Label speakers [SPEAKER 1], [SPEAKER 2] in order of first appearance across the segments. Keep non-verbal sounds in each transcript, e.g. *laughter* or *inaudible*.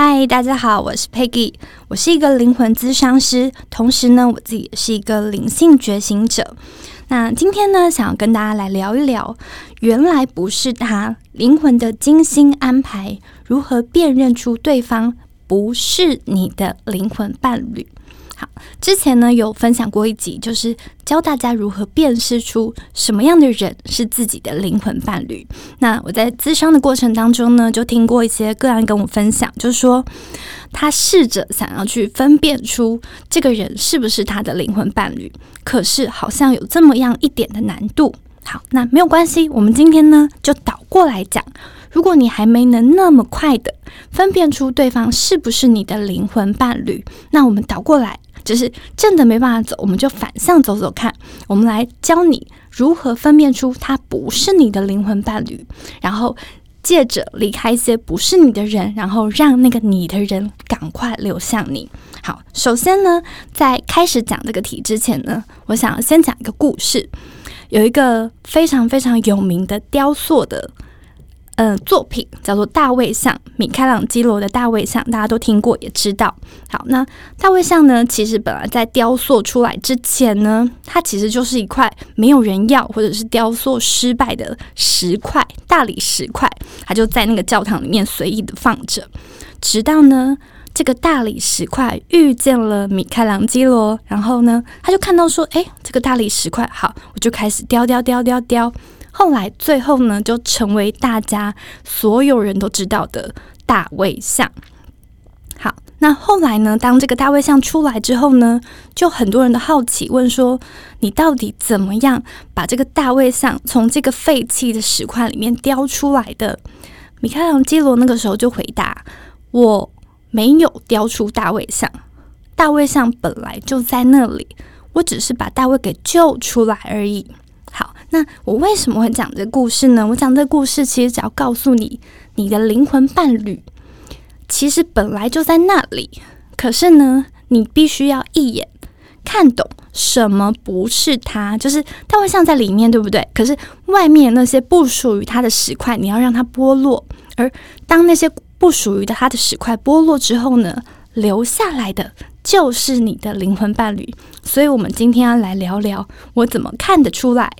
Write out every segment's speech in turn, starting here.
[SPEAKER 1] 嗨，大家好，我是 Peggy，我是一个灵魂咨商师，同时呢，我自己也是一个灵性觉醒者。那今天呢，想要跟大家来聊一聊，原来不是他灵魂的精心安排，如何辨认出对方不是你的灵魂伴侣。好，之前呢有分享过一集，就是教大家如何辨识出什么样的人是自己的灵魂伴侣。那我在咨商的过程当中呢，就听过一些个案跟我分享，就是说他试着想要去分辨出这个人是不是他的灵魂伴侣，可是好像有这么样一点的难度。好，那没有关系，我们今天呢就倒过来讲，如果你还没能那么快的分辨出对方是不是你的灵魂伴侣，那我们倒过来。就是正的没办法走，我们就反向走走看。我们来教你如何分辨出他不是你的灵魂伴侣，然后借着离开一些不是你的人，然后让那个你的人赶快流向你。好，首先呢，在开始讲这个题之前呢，我想先讲一个故事。有一个非常非常有名的雕塑的。嗯，作品叫做《大卫像》，米开朗基罗的《大卫像》，大家都听过，也知道。好，那大卫像呢？其实本来在雕塑出来之前呢，它其实就是一块没有人要，或者是雕塑失败的石块，大理石块，它就在那个教堂里面随意的放着。直到呢，这个大理石块遇见了米开朗基罗，然后呢，他就看到说：“哎，这个大理石块好，我就开始雕雕雕雕雕。”后来，最后呢，就成为大家所有人都知道的大卫像。好，那后来呢？当这个大卫像出来之后呢，就很多人的好奇问说：“你到底怎么样把这个大卫像从这个废弃的石块里面雕出来的？”米开朗基罗那个时候就回答：“我没有雕出大卫像，大卫像本来就在那里，我只是把大卫给救出来而已。”那我为什么会讲这个故事呢？我讲这个故事，其实只要告诉你，你的灵魂伴侣其实本来就在那里。可是呢，你必须要一眼看懂什么不是他，就是他会像在里面，对不对？可是外面那些不属于他的石块，你要让它剥落。而当那些不属于的他的石块剥落之后呢，留下来的。就是你的灵魂伴侣，所以我们今天要来聊聊，我怎么看得出来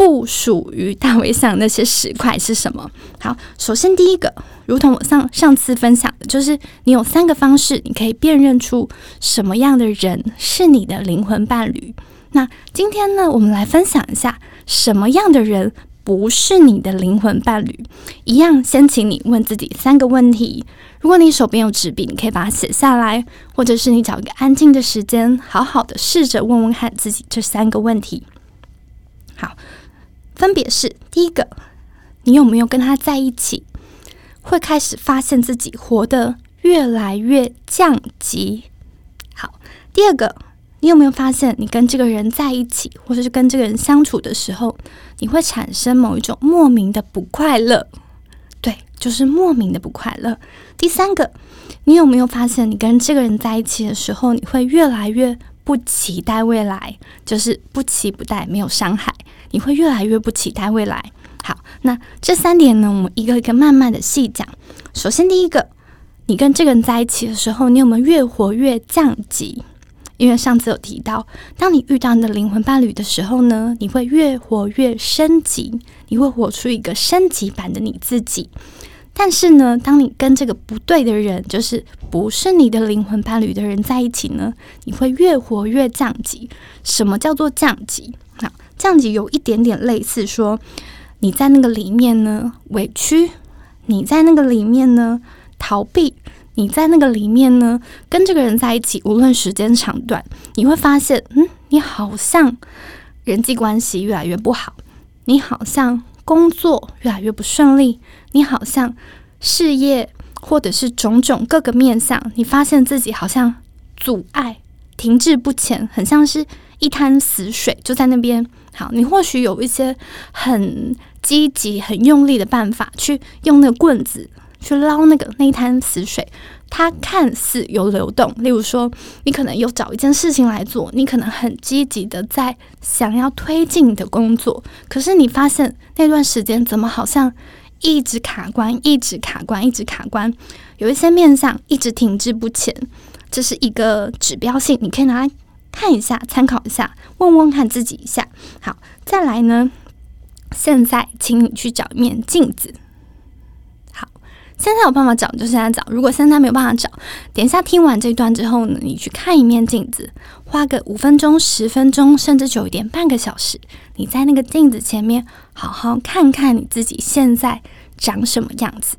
[SPEAKER 1] 不属于大卫像那些石块是什么？好，首先第一个，如同我上上次分享的，就是你有三个方式，你可以辨认出什么样的人是你的灵魂伴侣。那今天呢，我们来分享一下什么样的人。不是你的灵魂伴侣，一样先请你问自己三个问题。如果你手边有纸笔，你可以把它写下来，或者是你找一个安静的时间，好好的试着问问看自己这三个问题。好，分别是：第一个，你有没有跟他在一起，会开始发现自己活得越来越降级？好，第二个。你有没有发现，你跟这个人在一起，或者是跟这个人相处的时候，你会产生某一种莫名的不快乐？对，就是莫名的不快乐。第三个，你有没有发现，你跟这个人在一起的时候，你会越来越不期待未来，就是不期不待，没有伤害，你会越来越不期待未来。好，那这三点呢，我们一个一个慢慢的细讲。首先，第一个，你跟这个人在一起的时候，你有没有越活越降级？因为上次有提到，当你遇到你的灵魂伴侣的时候呢，你会越活越升级，你会活出一个升级版的你自己。但是呢，当你跟这个不对的人，就是不是你的灵魂伴侣的人在一起呢，你会越活越降级。什么叫做降级？那降级有一点点类似说，你在那个里面呢委屈，你在那个里面呢逃避。你在那个里面呢，跟这个人在一起，无论时间长短，你会发现，嗯，你好像人际关系越来越不好，你好像工作越来越不顺利，你好像事业或者是种种各个面向，你发现自己好像阻碍停滞不前，很像是一滩死水就在那边。好，你或许有一些很积极、很用力的办法，去用那个棍子。去捞那个那一滩死水，它看似有流动。例如说，你可能有找一件事情来做，你可能很积极的在想要推进你的工作，可是你发现那段时间怎么好像一直卡关，一直卡关，一直卡关，有一些面相一直停滞不前，这是一个指标性，你可以拿来看一下，参考一下，问问看自己一下。好，再来呢，现在请你去找一面镜子。现在有办法找就现在找，如果现在没有办法找，等一下听完这段之后呢，你去看一面镜子，花个五分钟、十分钟，甚至久一点，半个小时，你在那个镜子前面好好看看你自己现在长什么样子。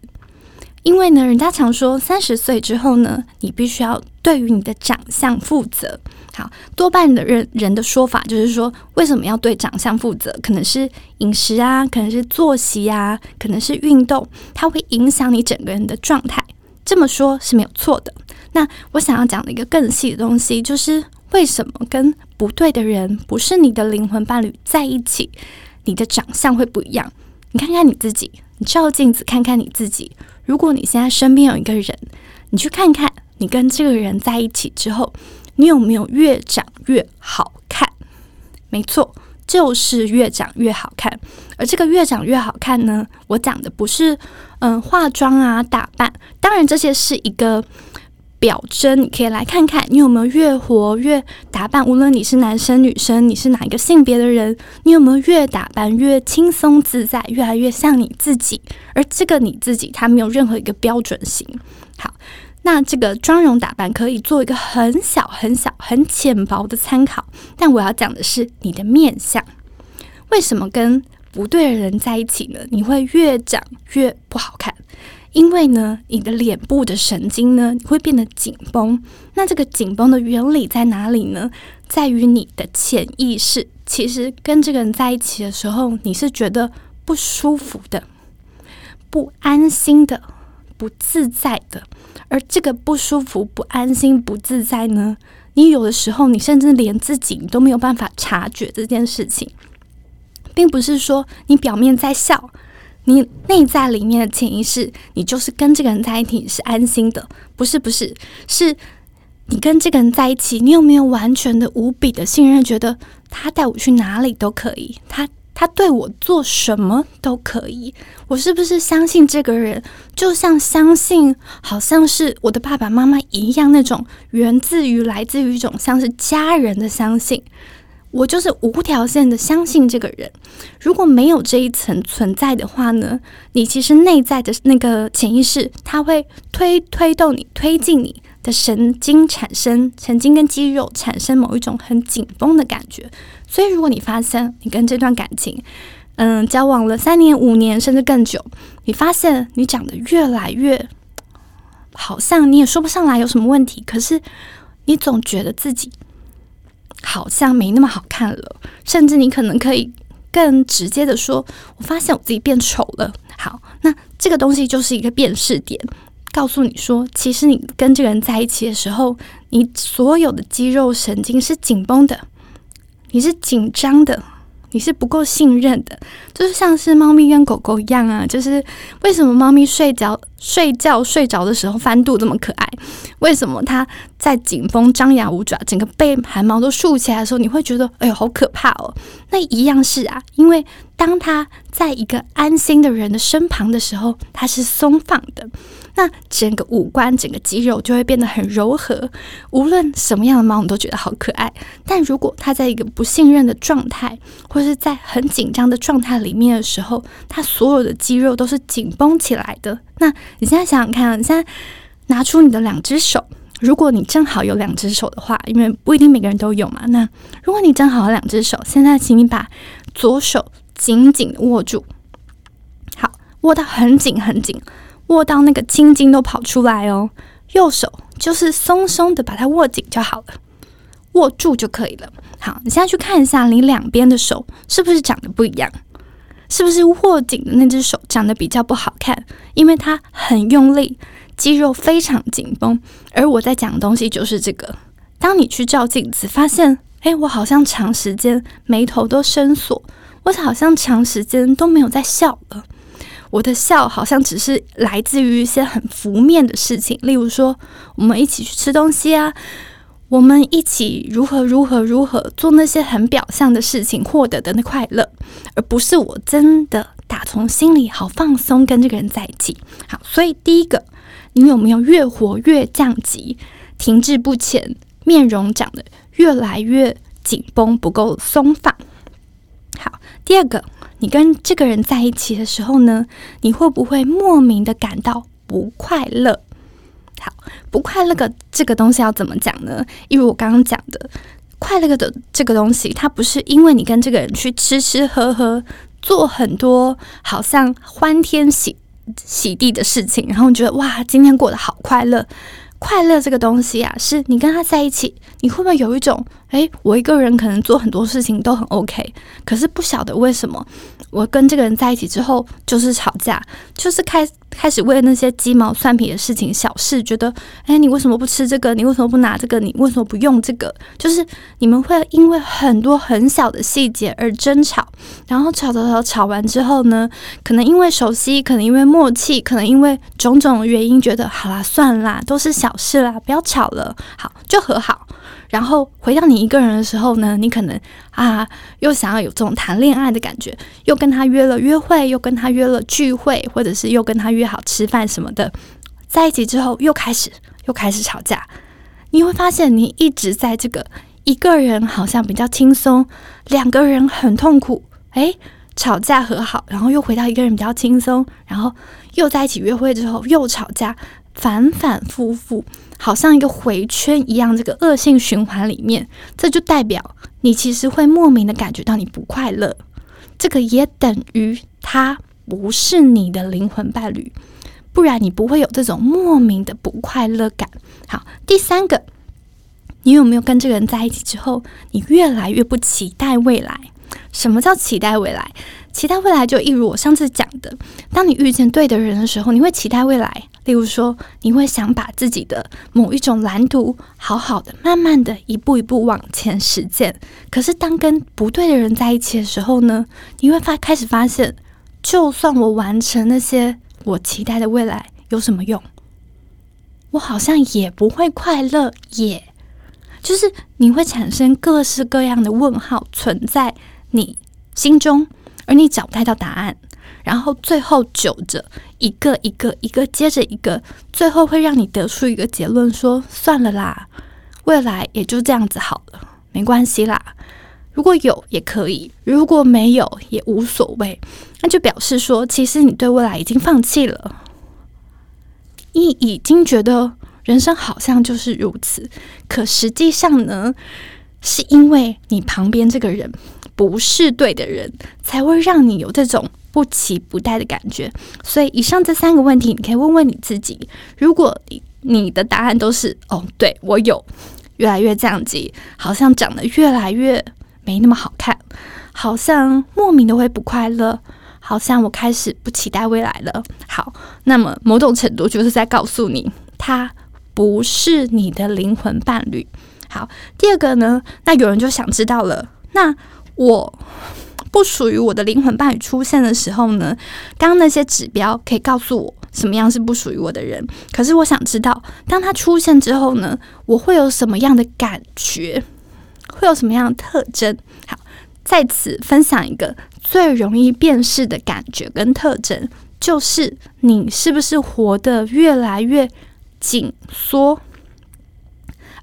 [SPEAKER 1] 因为呢，人家常说三十岁之后呢，你必须要对于你的长相负责。好，多半的人人的说法就是说，为什么要对长相负责？可能是饮食啊，可能是作息啊，可能是运动，它会影响你整个人的状态。这么说是没有错的。那我想要讲的一个更细的东西，就是为什么跟不对的人，不是你的灵魂伴侣在一起，你的长相会不一样？你看看你自己，你照镜子看看你自己。如果你现在身边有一个人，你去看看，你跟这个人在一起之后。你有没有越长越好看？没错，就是越长越好看。而这个越长越好看呢，我讲的不是嗯化妆啊打扮，当然这些是一个表征，你可以来看看你有没有越活越打扮。无论你是男生女生，你是哪一个性别的人，你有没有越打扮越轻松自在，越来越像你自己？而这个你自己，它没有任何一个标准型。好。那这个妆容打扮可以做一个很小、很小、很浅薄的参考，但我要讲的是你的面相。为什么跟不对的人在一起呢？你会越长越不好看，因为呢，你的脸部的神经呢会变得紧绷。那这个紧绷的原理在哪里呢？在于你的潜意识。其实跟这个人在一起的时候，你是觉得不舒服的、不安心的、不自在的。而这个不舒服、不安心、不自在呢？你有的时候，你甚至连自己都没有办法察觉这件事情，并不是说你表面在笑，你内在里面的潜意识，你就是跟这个人在一起是安心的。不是，不是，是你跟这个人在一起，你有没有完全的、无比的信任，觉得他带我去哪里都可以？他。他对我做什么都可以，我是不是相信这个人？就像相信，好像是我的爸爸妈妈一样，那种源自于来自于一种像是家人的相信。我就是无条件的相信这个人。如果没有这一层存在的话呢？你其实内在的那个潜意识，它会推推动你，推进你的神经产生神经跟肌肉产生某一种很紧绷的感觉。所以，如果你发现你跟这段感情，嗯，交往了三年、五年，甚至更久，你发现你长得越来越好像你也说不上来有什么问题，可是你总觉得自己好像没那么好看了，甚至你可能可以更直接的说：“我发现我自己变丑了。”好，那这个东西就是一个辨识点，告诉你说，其实你跟这个人在一起的时候，你所有的肌肉神经是紧绷的。你是紧张的，你是不够信任的，就是像是猫咪跟狗狗一样啊。就是为什么猫咪睡觉睡觉睡着的时候翻肚这么可爱？为什么它在紧绷、张牙舞爪、整个背汗毛都竖起来的时候，你会觉得哎呦好可怕哦？那一样是啊，因为当它在一个安心的人的身旁的时候，它是松放的。那整个五官、整个肌肉就会变得很柔和，无论什么样的猫，你都觉得好可爱。但如果它在一个不信任的状态，或是在很紧张的状态里面的时候，它所有的肌肉都是紧绷起来的。那你现在想想看，你现在拿出你的两只手，如果你正好有两只手的话，因为不一定每个人都有嘛。那如果你正好有两只手，现在请你把左手紧紧的握住，好，握到很紧很紧。握到那个青筋都跑出来哦，右手就是松松的把它握紧就好了，握住就可以了。好，你现在去看一下你两边的手是不是长得不一样？是不是握紧的那只手长得比较不好看？因为它很用力，肌肉非常紧绷。而我在讲的东西就是这个。当你去照镜子，发现，哎，我好像长时间眉头都深锁，我好像长时间都没有在笑了。我的笑好像只是来自于一些很浮面的事情，例如说我们一起去吃东西啊，我们一起如何如何如何做那些很表象的事情获得的那快乐，而不是我真的打从心里好放松跟这个人在一起。好，所以第一个，你有没有越活越降级，停滞不前，面容长得越来越紧绷，不够松放？好，第二个，你跟这个人在一起的时候呢，你会不会莫名的感到不快乐？好，不快乐的这个东西要怎么讲呢？因为我刚刚讲的。快乐的这个东西，它不是因为你跟这个人去吃吃喝喝，做很多好像欢天喜喜地的事情，然后你觉得哇，今天过得好快乐。快乐这个东西啊，是你跟他在一起，你会不会有一种，诶，我一个人可能做很多事情都很 OK，可是不晓得为什么，我跟这个人在一起之后就是吵架，就是开开始为那些鸡毛蒜皮的事情、小事，觉得，诶，你为什么不吃这个？你为什么不拿这个？你为什么不用这个？就是你们会因为很多很小的细节而争吵，然后吵吵吵吵完之后呢，可能因为熟悉，可能因为默契，可能因为种种原因，觉得好啦，算啦，都是小。事啦，不要吵了，好就和好。然后回到你一个人的时候呢，你可能啊又想要有这种谈恋爱的感觉，又跟他约了约会，又跟他约了聚会，或者是又跟他约好吃饭什么的。在一起之后又开始又开始吵架，你会发现你一直在这个一个人好像比较轻松，两个人很痛苦。诶，吵架和好，然后又回到一个人比较轻松，然后又在一起约会之后又吵架。反反复复，好像一个回圈一样，这个恶性循环里面，这就代表你其实会莫名的感觉到你不快乐。这个也等于他不是你的灵魂伴侣，不然你不会有这种莫名的不快乐感。好，第三个，你有没有跟这个人在一起之后，你越来越不期待未来？什么叫期待未来？期待未来就一如我上次讲的，当你遇见对的人的时候，你会期待未来。例如说，你会想把自己的某一种蓝图好好的、慢慢的一步一步往前实践。可是，当跟不对的人在一起的时候呢？你会发开始发现，就算我完成那些我期待的未来，有什么用？我好像也不会快乐，也就是你会产生各式各样的问号存在。你心中，而你找不太到答案，然后最后久着一个一个一个接着一个，最后会让你得出一个结论：说算了啦，未来也就这样子好了，没关系啦。如果有也可以，如果没有也无所谓。那就表示说，其实你对未来已经放弃了，你已经觉得人生好像就是如此。可实际上呢，是因为你旁边这个人。不是对的人，才会让你有这种不期不待的感觉。所以，以上这三个问题，你可以问问你自己。如果你的答案都是“哦，对我有越来越降级，好像长得越来越没那么好看，好像莫名的会不快乐，好像我开始不期待未来了。”好，那么某种程度就是在告诉你，他不是你的灵魂伴侣。好，第二个呢，那有人就想知道了，那。我不属于我的灵魂伴侣出现的时候呢，刚刚那些指标可以告诉我什么样是不属于我的人。可是我想知道，当他出现之后呢，我会有什么样的感觉？会有什么样的特征？好，在此分享一个最容易辨识的感觉跟特征，就是你是不是活得越来越紧缩，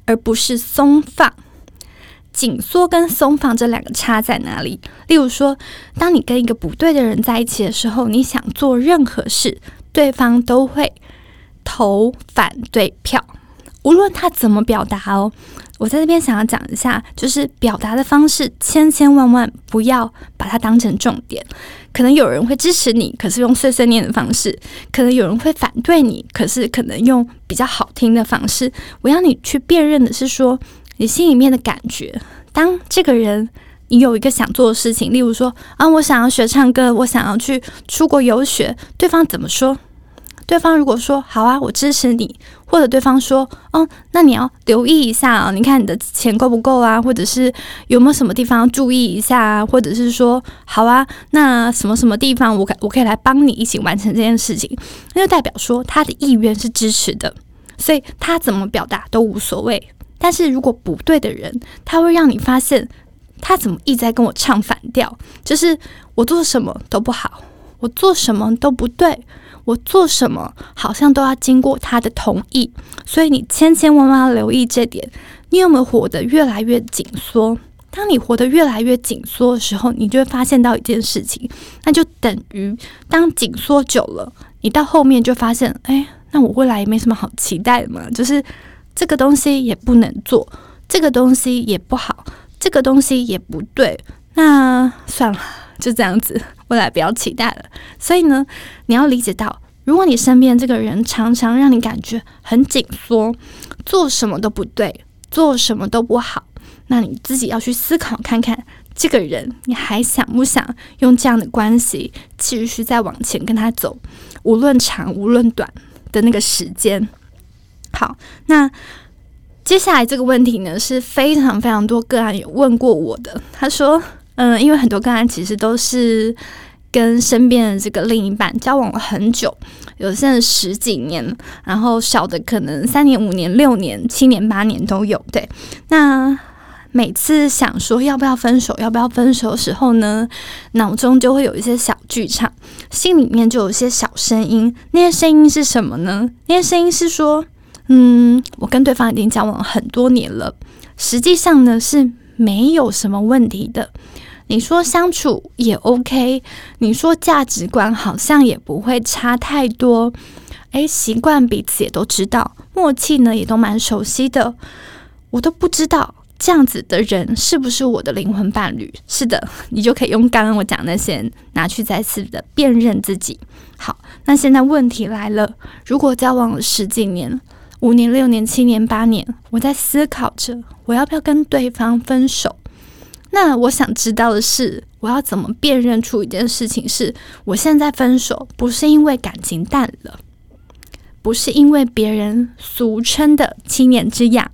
[SPEAKER 1] 而不是松放。紧缩跟松放这两个差在哪里？例如说，当你跟一个不对的人在一起的时候，你想做任何事，对方都会投反对票，无论他怎么表达哦。我在这边想要讲一下，就是表达的方式，千千万万不要把它当成重点。可能有人会支持你，可是用碎碎念的方式；可能有人会反对你，可是可能用比较好听的方式。我要你去辨认的是说。你心里面的感觉，当这个人你有一个想做的事情，例如说啊，我想要学唱歌，我想要去出国游学，对方怎么说？对方如果说好啊，我支持你，或者对方说哦，那你要留意一下啊，你看你的钱够不够啊，或者是有没有什么地方注意一下啊，或者是说好啊，那什么什么地方我可我可以来帮你一起完成这件事情，那就代表说他的意愿是支持的，所以他怎么表达都无所谓。但是如果不对的人，他会让你发现他怎么一直在跟我唱反调，就是我做什么都不好，我做什么都不对，我做什么好像都要经过他的同意。所以你千千万万要留意这点。你有没有活得越来越紧缩？当你活得越来越紧缩的时候，你就会发现到一件事情，那就等于当紧缩久了，你到后面就发现，哎，那我未来也没什么好期待的嘛。就是这个东西也不能做，这个东西也不好，这个东西也不对。那算了，就这样子，未来不要期待了。所以呢，你要理解到，如果你身边这个人常常让你感觉很紧缩，做什么都不对，做什么都不好。那你自己要去思考看看，这个人你还想不想用这样的关系继续再往前跟他走，无论长无论短的那个时间。好，那接下来这个问题呢是非常非常多个案有问过我的。他说，嗯，因为很多个案其实都是跟身边的这个另一半交往了很久，有些人十几年，然后小的可能三年、五年、六年、七年、八年都有。对，那。每次想说要不要分手，要不要分手的时候呢，脑中就会有一些小剧场，心里面就有一些小声音。那些声音是什么呢？那些声音是说，嗯，我跟对方已经交往很多年了，实际上呢是没有什么问题的。你说相处也 OK，你说价值观好像也不会差太多，诶，习惯彼此也都知道，默契呢也都蛮熟悉的，我都不知道。这样子的人是不是我的灵魂伴侣？是的，*laughs* 你就可以用刚刚我讲那些拿去再次的辨认自己。好，那现在问题来了：如果交往了十几年、五年、六年、七年、八年，我在思考着我要不要跟对方分手。那我想知道的是，我要怎么辨认出一件事情是我现在分手不是因为感情淡了，不是因为别人俗称的七年之痒。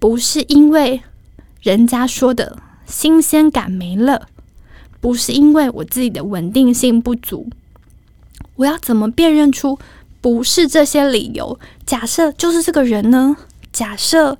[SPEAKER 1] 不是因为人家说的新鲜感没了，不是因为我自己的稳定性不足，我要怎么辨认出不是这些理由？假设就是这个人呢？假设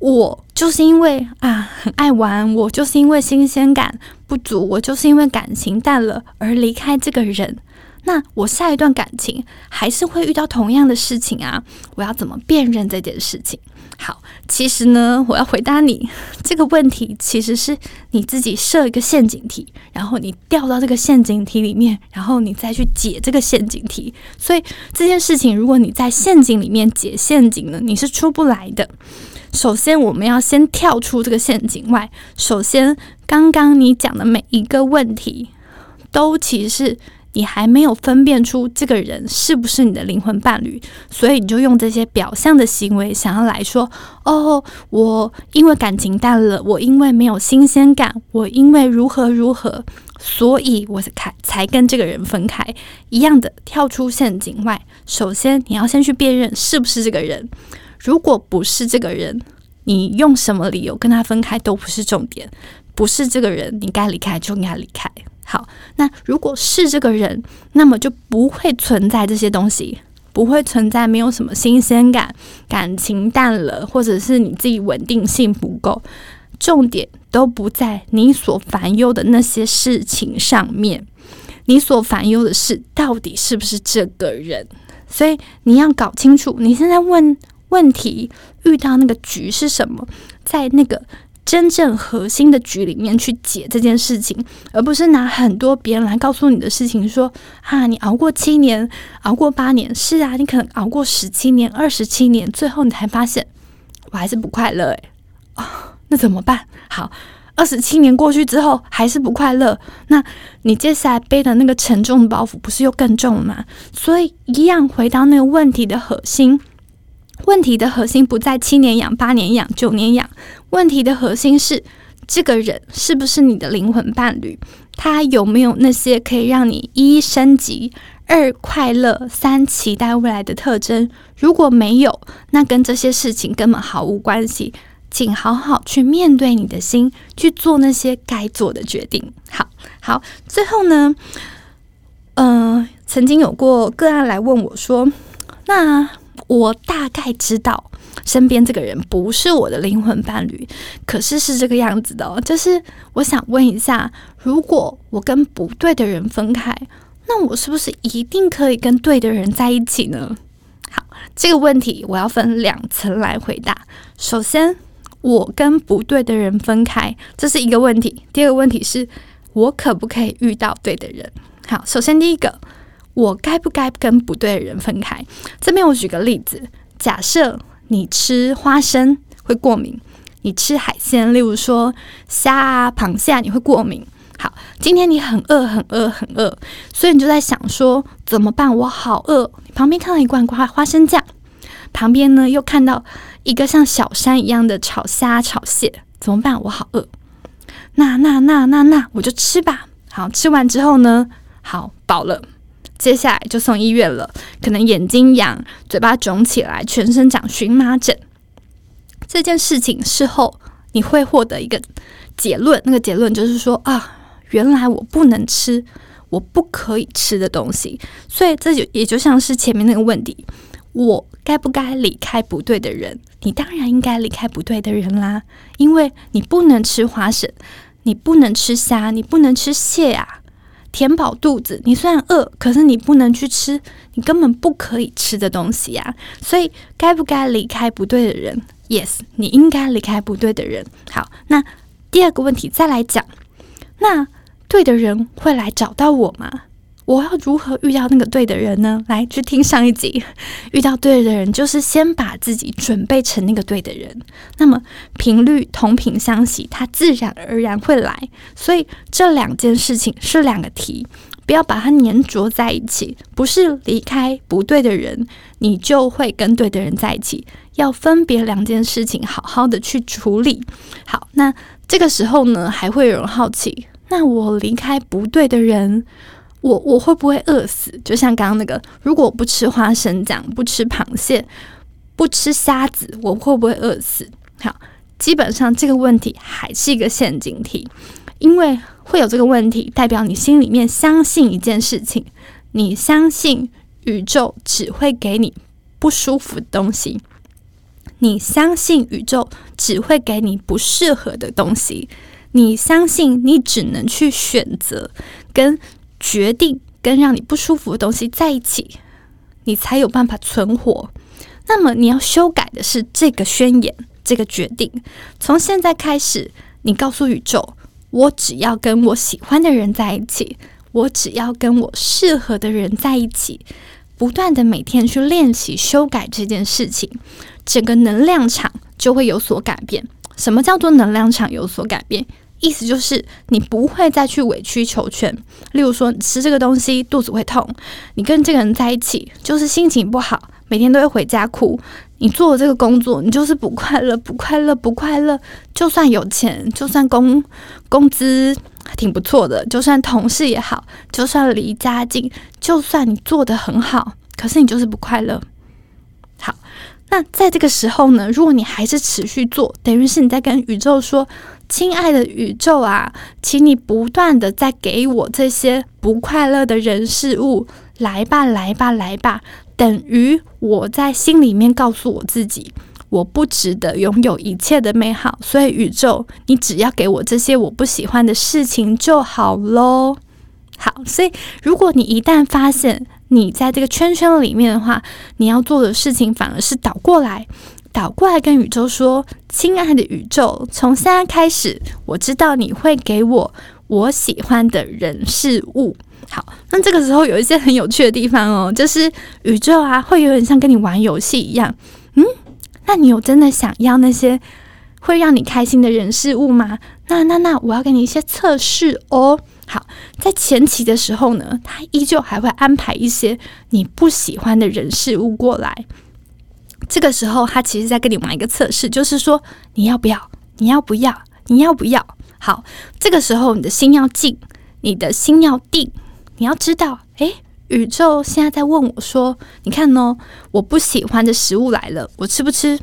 [SPEAKER 1] 我就是因为啊很爱玩，我就是因为新鲜感不足，我就是因为感情淡了而离开这个人，那我下一段感情还是会遇到同样的事情啊？我要怎么辨认这件事情？好，其实呢，我要回答你 *laughs* 这个问题，其实是你自己设一个陷阱题，然后你掉到这个陷阱题里面，然后你再去解这个陷阱题。所以这件事情，如果你在陷阱里面解陷阱呢，你是出不来的。首先，我们要先跳出这个陷阱外。首先，刚刚你讲的每一个问题，都其实是。你还没有分辨出这个人是不是你的灵魂伴侣，所以你就用这些表象的行为想要来说：哦，我因为感情淡了，我因为没有新鲜感，我因为如何如何，所以我才才跟这个人分开。一样的，跳出陷阱外。首先，你要先去辨认是不是这个人。如果不是这个人，你用什么理由跟他分开都不是重点。不是这个人，你该离开就应该离开。好，那如果是这个人，那么就不会存在这些东西，不会存在没有什么新鲜感，感情淡了，或者是你自己稳定性不够，重点都不在你所烦忧的那些事情上面。你所烦忧的事到底是不是这个人？所以你要搞清楚，你现在问问题遇到那个局是什么，在那个。真正核心的局里面去解这件事情，而不是拿很多别人来告诉你的事情说啊，你熬过七年，熬过八年，是啊，你可能熬过十七年、二十七年，最后你才发现我还是不快乐，诶。啊，那怎么办？好，二十七年过去之后还是不快乐，那你接下来背的那个沉重的包袱不是又更重了吗？所以一样回到那个问题的核心。问题的核心不在七年养、八年养、九年养，问题的核心是这个人是不是你的灵魂伴侣？他有没有那些可以让你一升级、二快乐、三期待未来的特征？如果没有，那跟这些事情根本毫无关系。请好好去面对你的心，去做那些该做的决定。好好，最后呢，嗯，曾经有过个案来问我说：“那？”我大概知道身边这个人不是我的灵魂伴侣，可是是这个样子的。哦就是我想问一下，如果我跟不对的人分开，那我是不是一定可以跟对的人在一起呢？好，这个问题我要分两层来回答。首先，我跟不对的人分开，这是一个问题。第二个问题是，我可不可以遇到对的人？好，首先第一个，我该不该跟不对的人分开？这边我举个例子，假设你吃花生会过敏，你吃海鲜，例如说虾啊、螃蟹，啊你会过敏。好，今天你很饿，很饿，很饿，所以你就在想说怎么办？我好饿。你旁边看到一罐花花生酱，旁边呢又看到一个像小山一样的炒虾、炒蟹，怎么办？我好饿。那那那那那，我就吃吧。好，吃完之后呢，好饱了，接下来就送医院了。可能眼睛痒，嘴巴肿起来，全身长荨麻疹。这件事情事后你会获得一个结论，那个结论就是说啊。原来我不能吃，我不可以吃的东西，所以这就也就像是前面那个问题：我该不该离开不对的人？你当然应该离开不对的人啦，因为你不能吃花生，你不能吃虾，你不能吃蟹啊，填饱肚子。你虽然饿，可是你不能去吃你根本不可以吃的东西呀。所以，该不该离开不对的人？Yes，你应该离开不对的人。好，那第二个问题再来讲，那。对的人会来找到我吗？我要如何遇到那个对的人呢？来，去听上一集。遇到对的人，就是先把自己准备成那个对的人。那么频率同频相吸，它自然而然会来。所以这两件事情是两个题，不要把它粘着在一起。不是离开不对的人，你就会跟对的人在一起。要分别两件事情，好好的去处理。好，那这个时候呢，还会有人好奇。那我离开不对的人，我我会不会饿死？就像刚刚那个，如果我不吃花生酱，不吃螃蟹，不吃虾子，我会不会饿死？好，基本上这个问题还是一个陷阱题，因为会有这个问题，代表你心里面相信一件事情，你相信宇宙只会给你不舒服的东西，你相信宇宙只会给你不适合的东西。你相信你只能去选择跟决定跟让你不舒服的东西在一起，你才有办法存活。那么你要修改的是这个宣言，这个决定。从现在开始，你告诉宇宙：我只要跟我喜欢的人在一起，我只要跟我适合的人在一起。不断的每天去练习修改这件事情，整个能量场就会有所改变。什么叫做能量场有所改变？意思就是，你不会再去委曲求全。例如说，你吃这个东西肚子会痛；你跟这个人在一起就是心情不好，每天都会回家哭。你做这个工作，你就是不快乐，不快乐，不快乐。就算有钱，就算工工资挺不错的，就算同事也好，就算离家近，就算你做的很好，可是你就是不快乐。好，那在这个时候呢，如果你还是持续做，等于是你在跟宇宙说。亲爱的宇宙啊，请你不断的在给我这些不快乐的人事物，来吧，来吧，来吧，等于我在心里面告诉我自己，我不值得拥有一切的美好，所以宇宙，你只要给我这些我不喜欢的事情就好喽。好，所以如果你一旦发现你在这个圈圈里面的话，你要做的事情反而是倒过来。倒过来跟宇宙说：“亲爱的宇宙，从现在开始，我知道你会给我我喜欢的人事物。”好，那这个时候有一些很有趣的地方哦，就是宇宙啊，会有点像跟你玩游戏一样。嗯，那你有真的想要那些会让你开心的人事物吗？那那那，我要给你一些测试哦。好，在前期的时候呢，他依旧还会安排一些你不喜欢的人事物过来。这个时候，他其实在跟你玩一个测试，就是说你要不要，你要不要，你要不要？好，这个时候你的心要静，你的心要定，你要知道，诶，宇宙现在在问我说，你看哦，我不喜欢的食物来了，我吃不吃？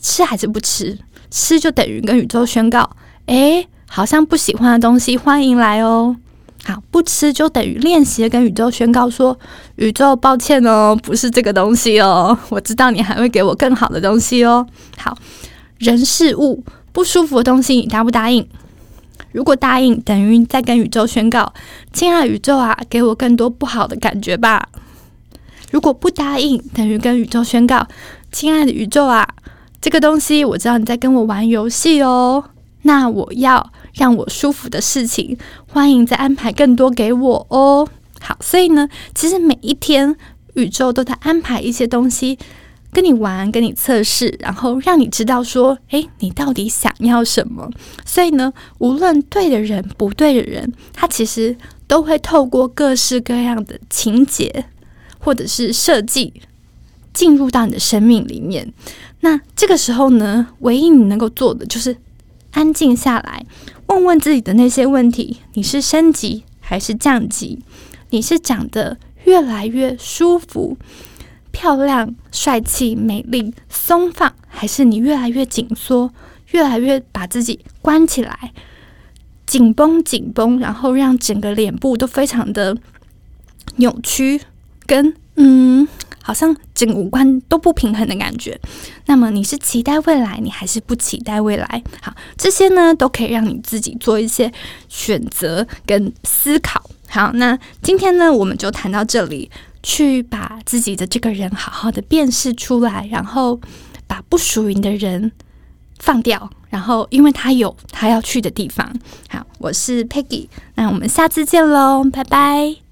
[SPEAKER 1] 吃还是不吃？吃就等于跟宇宙宣告，诶，好像不喜欢的东西，欢迎来哦。好，不吃就等于练习跟宇宙宣告说：“宇宙，抱歉哦，不是这个东西哦。*laughs* 我知道你还会给我更好的东西哦。”好，人事物不舒服的东西，你答不答应？如果答应，等于在跟宇宙宣告：“亲爱的宇宙啊，给我更多不好的感觉吧。”如果不答应，等于跟宇宙宣告：“亲爱的宇宙啊，这个东西我知道你在跟我玩游戏哦，那我要让我舒服的事情，欢迎再安排更多给我哦。”好，所以呢，其实每一天宇宙都在安排一些东西。跟你玩，跟你测试，然后让你知道说，诶，你到底想要什么？所以呢，无论对的人不对的人，他其实都会透过各式各样的情节或者是设计进入到你的生命里面。那这个时候呢，唯一你能够做的就是安静下来，问问自己的那些问题：你是升级还是降级？你是长得越来越舒服？漂亮、帅气、美丽、松放，还是你越来越紧缩，越来越把自己关起来，紧绷、紧绷，然后让整个脸部都非常的扭曲，跟嗯，好像整个五官都不平衡的感觉。那么你是期待未来，你还是不期待未来？好，这些呢都可以让你自己做一些选择跟思考。好，那今天呢，我们就谈到这里。去把自己的这个人好好的辨识出来，然后把不属于你的人放掉，然后因为他有他要去的地方。好，我是 Peggy，那我们下次见喽，拜拜。